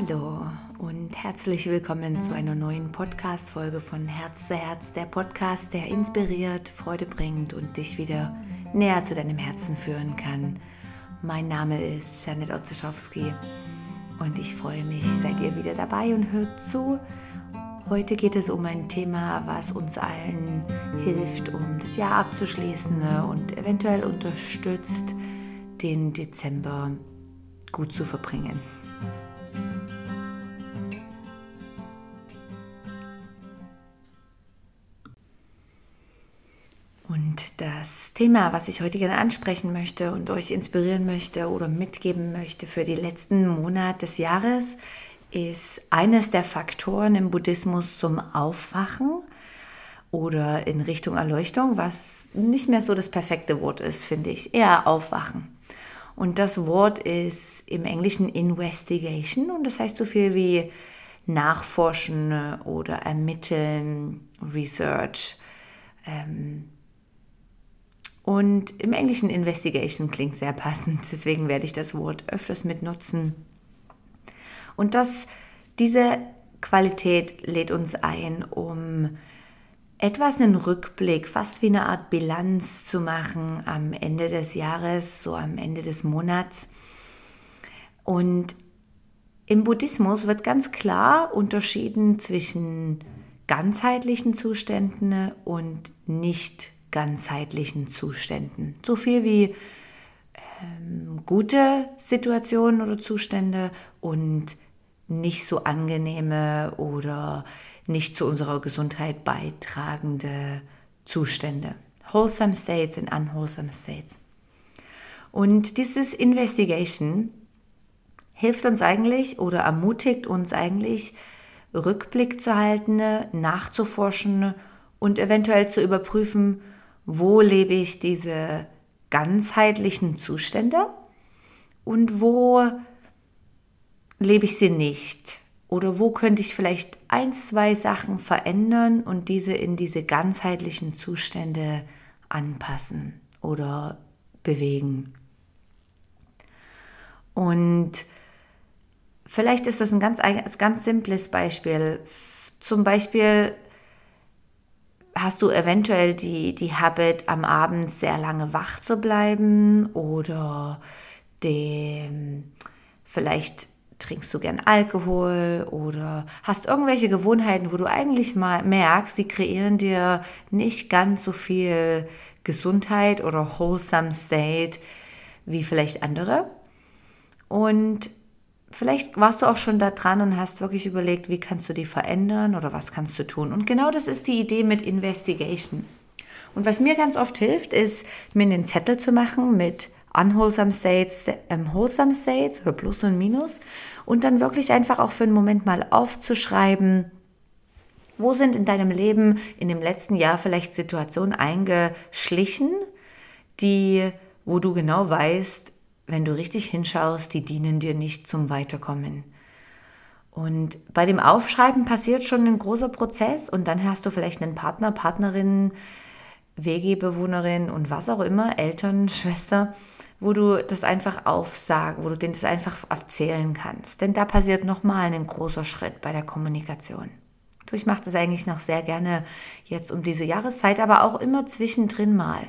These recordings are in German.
Hallo und herzlich willkommen zu einer neuen Podcast-Folge von Herz zu Herz, der Podcast, der inspiriert, Freude bringt und dich wieder näher zu deinem Herzen führen kann. Mein Name ist Janet Otzeschowski und ich freue mich, seid ihr wieder dabei und hört zu. Heute geht es um ein Thema, was uns allen hilft, um das Jahr abzuschließen und eventuell unterstützt, den Dezember gut zu verbringen. Thema, was ich heute gerne ansprechen möchte und euch inspirieren möchte oder mitgeben möchte für die letzten Monate des Jahres, ist eines der Faktoren im Buddhismus zum Aufwachen oder in Richtung Erleuchtung, was nicht mehr so das perfekte Wort ist, finde ich. Eher Aufwachen. Und das Wort ist im Englischen Investigation und das heißt so viel wie nachforschen oder ermitteln, Research. Ähm, und im Englischen Investigation klingt sehr passend, deswegen werde ich das Wort öfters mitnutzen. Und das, diese Qualität lädt uns ein, um etwas einen Rückblick, fast wie eine Art Bilanz zu machen am Ende des Jahres, so am Ende des Monats. Und im Buddhismus wird ganz klar unterschieden zwischen ganzheitlichen Zuständen und nicht ganzheitlichen Zuständen. So viel wie ähm, gute Situationen oder Zustände und nicht so angenehme oder nicht zu unserer Gesundheit beitragende Zustände. Wholesome States und Unwholesome States. Und dieses Investigation hilft uns eigentlich oder ermutigt uns eigentlich, Rückblick zu halten, nachzuforschen und eventuell zu überprüfen, wo lebe ich diese ganzheitlichen Zustände und wo lebe ich sie nicht. Oder wo könnte ich vielleicht ein, zwei Sachen verändern und diese in diese ganzheitlichen Zustände anpassen oder bewegen. Und vielleicht ist das ein ganz, ganz simples Beispiel. Zum Beispiel hast du eventuell die, die Habit, am Abend sehr lange wach zu bleiben oder dem, vielleicht trinkst du gern Alkohol oder hast irgendwelche Gewohnheiten, wo du eigentlich mal merkst, sie kreieren dir nicht ganz so viel Gesundheit oder wholesome state wie vielleicht andere. Und vielleicht warst du auch schon da dran und hast wirklich überlegt, wie kannst du die verändern oder was kannst du tun. Und genau das ist die Idee mit Investigation. Und was mir ganz oft hilft, ist, mir einen Zettel zu machen mit unwholesome states, ähm, wholesome states oder Plus und Minus und dann wirklich einfach auch für einen Moment mal aufzuschreiben, wo sind in deinem Leben in dem letzten Jahr vielleicht Situationen eingeschlichen, die, wo du genau weißt, wenn du richtig hinschaust, die dienen dir nicht zum Weiterkommen. Und bei dem Aufschreiben passiert schon ein großer Prozess und dann hast du vielleicht einen Partner, Partnerin, WG-Bewohnerin und was auch immer, Eltern, Schwester, wo du das einfach aufsagen, wo du denen das einfach erzählen kannst. Denn da passiert nochmal ein großer Schritt bei der Kommunikation. So, ich mache das eigentlich noch sehr gerne jetzt um diese Jahreszeit, aber auch immer zwischendrin mal.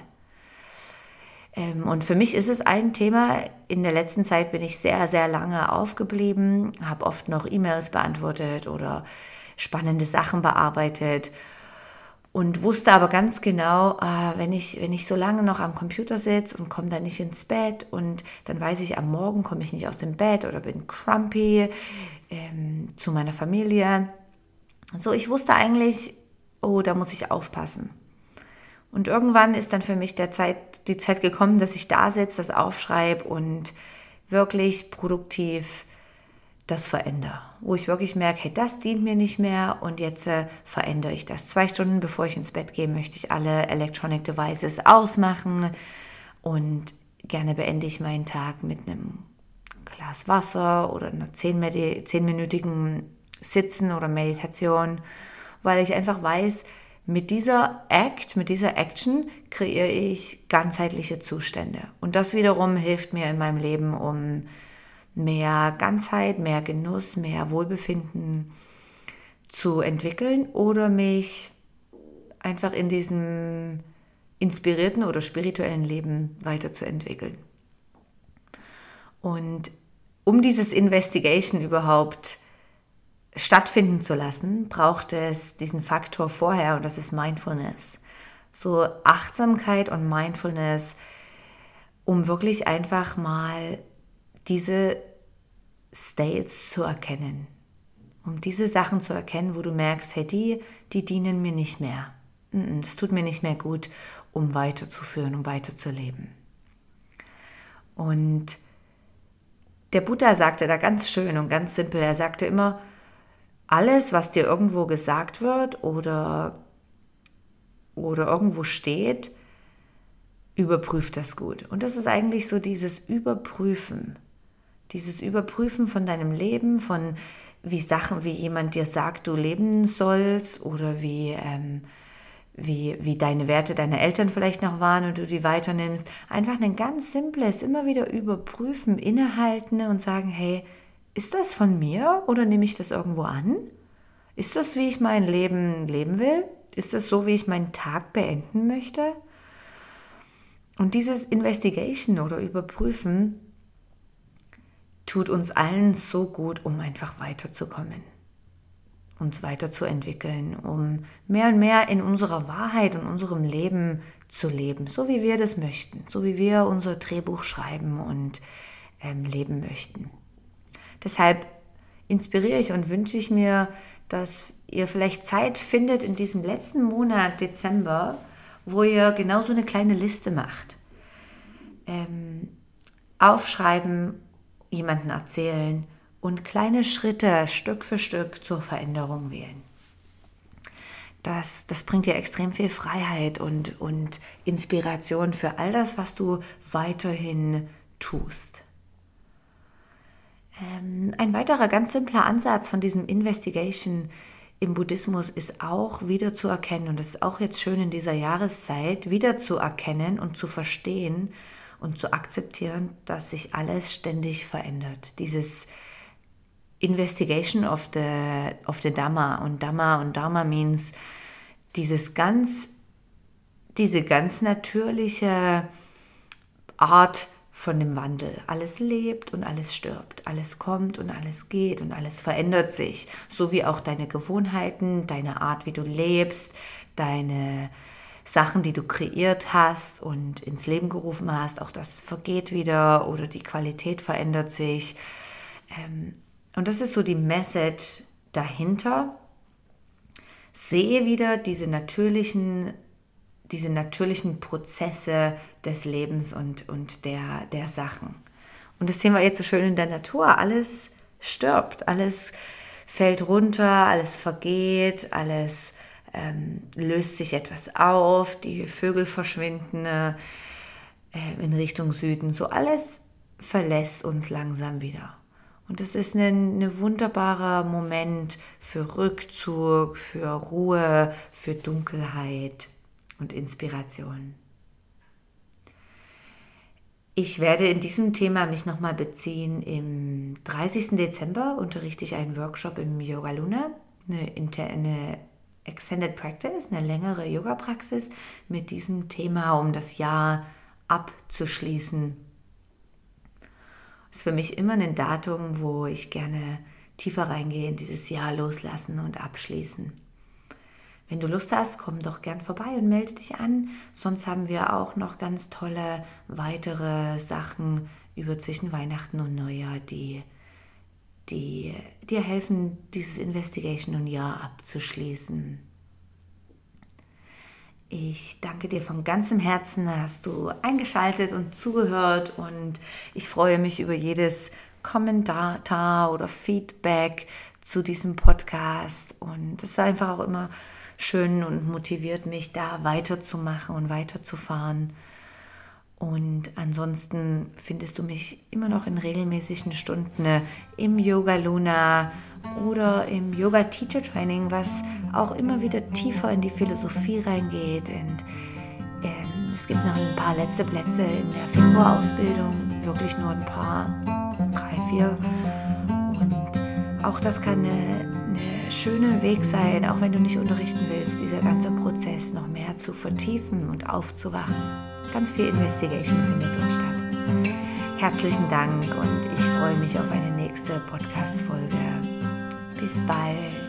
Ähm, und für mich ist es ein Thema. In der letzten Zeit bin ich sehr, sehr lange aufgeblieben, habe oft noch E-Mails beantwortet oder spannende Sachen bearbeitet und wusste aber ganz genau, äh, wenn, ich, wenn ich so lange noch am Computer sitze und komme dann nicht ins Bett und dann weiß ich, am Morgen komme ich nicht aus dem Bett oder bin crumpy ähm, zu meiner Familie. So, ich wusste eigentlich, oh, da muss ich aufpassen. Und irgendwann ist dann für mich der Zeit, die Zeit gekommen, dass ich da sitze, das aufschreibe und wirklich produktiv das verändere. Wo ich wirklich merke, hey, das dient mir nicht mehr und jetzt äh, verändere ich das. Zwei Stunden bevor ich ins Bett gehe, möchte ich alle Electronic Devices ausmachen und gerne beende ich meinen Tag mit einem Glas Wasser oder einer zehnminütigen Sitzen oder Meditation, weil ich einfach weiß, mit dieser Act, mit dieser Action kreiere ich ganzheitliche Zustände. Und das wiederum hilft mir in meinem Leben, um mehr Ganzheit, mehr Genuss, mehr Wohlbefinden zu entwickeln oder mich einfach in diesem inspirierten oder spirituellen Leben weiterzuentwickeln. Und um dieses Investigation überhaupt stattfinden zu lassen, braucht es diesen Faktor vorher und das ist Mindfulness. So Achtsamkeit und Mindfulness, um wirklich einfach mal diese States zu erkennen. Um diese Sachen zu erkennen, wo du merkst, hey, die, die dienen mir nicht mehr. Das tut mir nicht mehr gut, um weiterzuführen, um weiterzuleben. Und der Buddha sagte da ganz schön und ganz simpel, er sagte immer, alles, was dir irgendwo gesagt wird oder, oder irgendwo steht, überprüft das gut. Und das ist eigentlich so dieses Überprüfen. Dieses Überprüfen von deinem Leben, von wie Sachen, wie jemand dir sagt, du leben sollst oder wie, ähm, wie, wie deine Werte deiner Eltern vielleicht noch waren und du die weiternimmst. Einfach ein ganz simples, immer wieder überprüfen, innehalten und sagen, hey, ist das von mir oder nehme ich das irgendwo an? Ist das, wie ich mein Leben leben will? Ist das so, wie ich meinen Tag beenden möchte? Und dieses Investigation oder Überprüfen tut uns allen so gut, um einfach weiterzukommen, uns weiterzuentwickeln, um mehr und mehr in unserer Wahrheit und unserem Leben zu leben, so wie wir das möchten, so wie wir unser Drehbuch schreiben und ähm, leben möchten. Deshalb inspiriere ich und wünsche ich mir, dass ihr vielleicht Zeit findet in diesem letzten Monat Dezember, wo ihr genau so eine kleine Liste macht. Ähm, aufschreiben, jemanden erzählen und kleine Schritte Stück für Stück zur Veränderung wählen. Das, das bringt dir extrem viel Freiheit und, und Inspiration für all das, was du weiterhin tust. Ähm, ein weiterer ganz simpler Ansatz von diesem Investigation im Buddhismus ist auch wieder zu erkennen, und das ist auch jetzt schön in dieser Jahreszeit, wieder zu erkennen und zu verstehen und zu akzeptieren, dass sich alles ständig verändert. Dieses Investigation of the, of the Dhamma und Dhamma und Dharma means dieses ganz, diese ganz natürliche Art von dem Wandel. Alles lebt und alles stirbt, alles kommt und alles geht und alles verändert sich, so wie auch deine Gewohnheiten, deine Art, wie du lebst, deine Sachen, die du kreiert hast und ins Leben gerufen hast, auch das vergeht wieder oder die Qualität verändert sich. Ähm, und das ist so die Message dahinter. Sehe wieder diese natürlichen diese natürlichen Prozesse des Lebens und, und der, der Sachen. Und das sehen wir jetzt so schön in der Natur. Alles stirbt, alles fällt runter, alles vergeht, alles ähm, löst sich etwas auf, die Vögel verschwinden äh, in Richtung Süden. So alles verlässt uns langsam wieder. Und das ist ein, ein wunderbarer Moment für Rückzug, für Ruhe, für Dunkelheit und Inspiration. Ich werde in diesem Thema mich nochmal beziehen. Im 30. Dezember unterrichte ich einen Workshop im Yoga Luna, eine, eine Extended Practice, eine längere Yoga-Praxis mit diesem Thema, um das Jahr abzuschließen. Ist für mich immer ein Datum, wo ich gerne tiefer reingehe in dieses Jahr loslassen und abschließen. Wenn du Lust hast, komm doch gern vorbei und melde dich an. Sonst haben wir auch noch ganz tolle weitere Sachen über zwischen Weihnachten und Neujahr, die, die dir helfen, dieses Investigation und Jahr abzuschließen. Ich danke dir von ganzem Herzen, hast du eingeschaltet und zugehört und ich freue mich über jedes Kommentar oder Feedback zu diesem Podcast und es ist einfach auch immer schön und motiviert mich, da weiterzumachen und weiterzufahren. Und ansonsten findest du mich immer noch in regelmäßigen Stunden im Yoga Luna oder im Yoga Teacher Training, was auch immer wieder tiefer in die Philosophie reingeht. Und ähm, es gibt noch ein paar letzte Plätze in der Februarausbildung, wirklich nur ein paar, drei, dafür. Und auch das kann eine, eine schöne Weg sein, auch wenn du nicht unterrichten willst, dieser ganze Prozess noch mehr zu vertiefen und aufzuwachen. Ganz viel Investigation findet dort statt. Herzlichen Dank und ich freue mich auf eine nächste Podcast-Folge. Bis bald.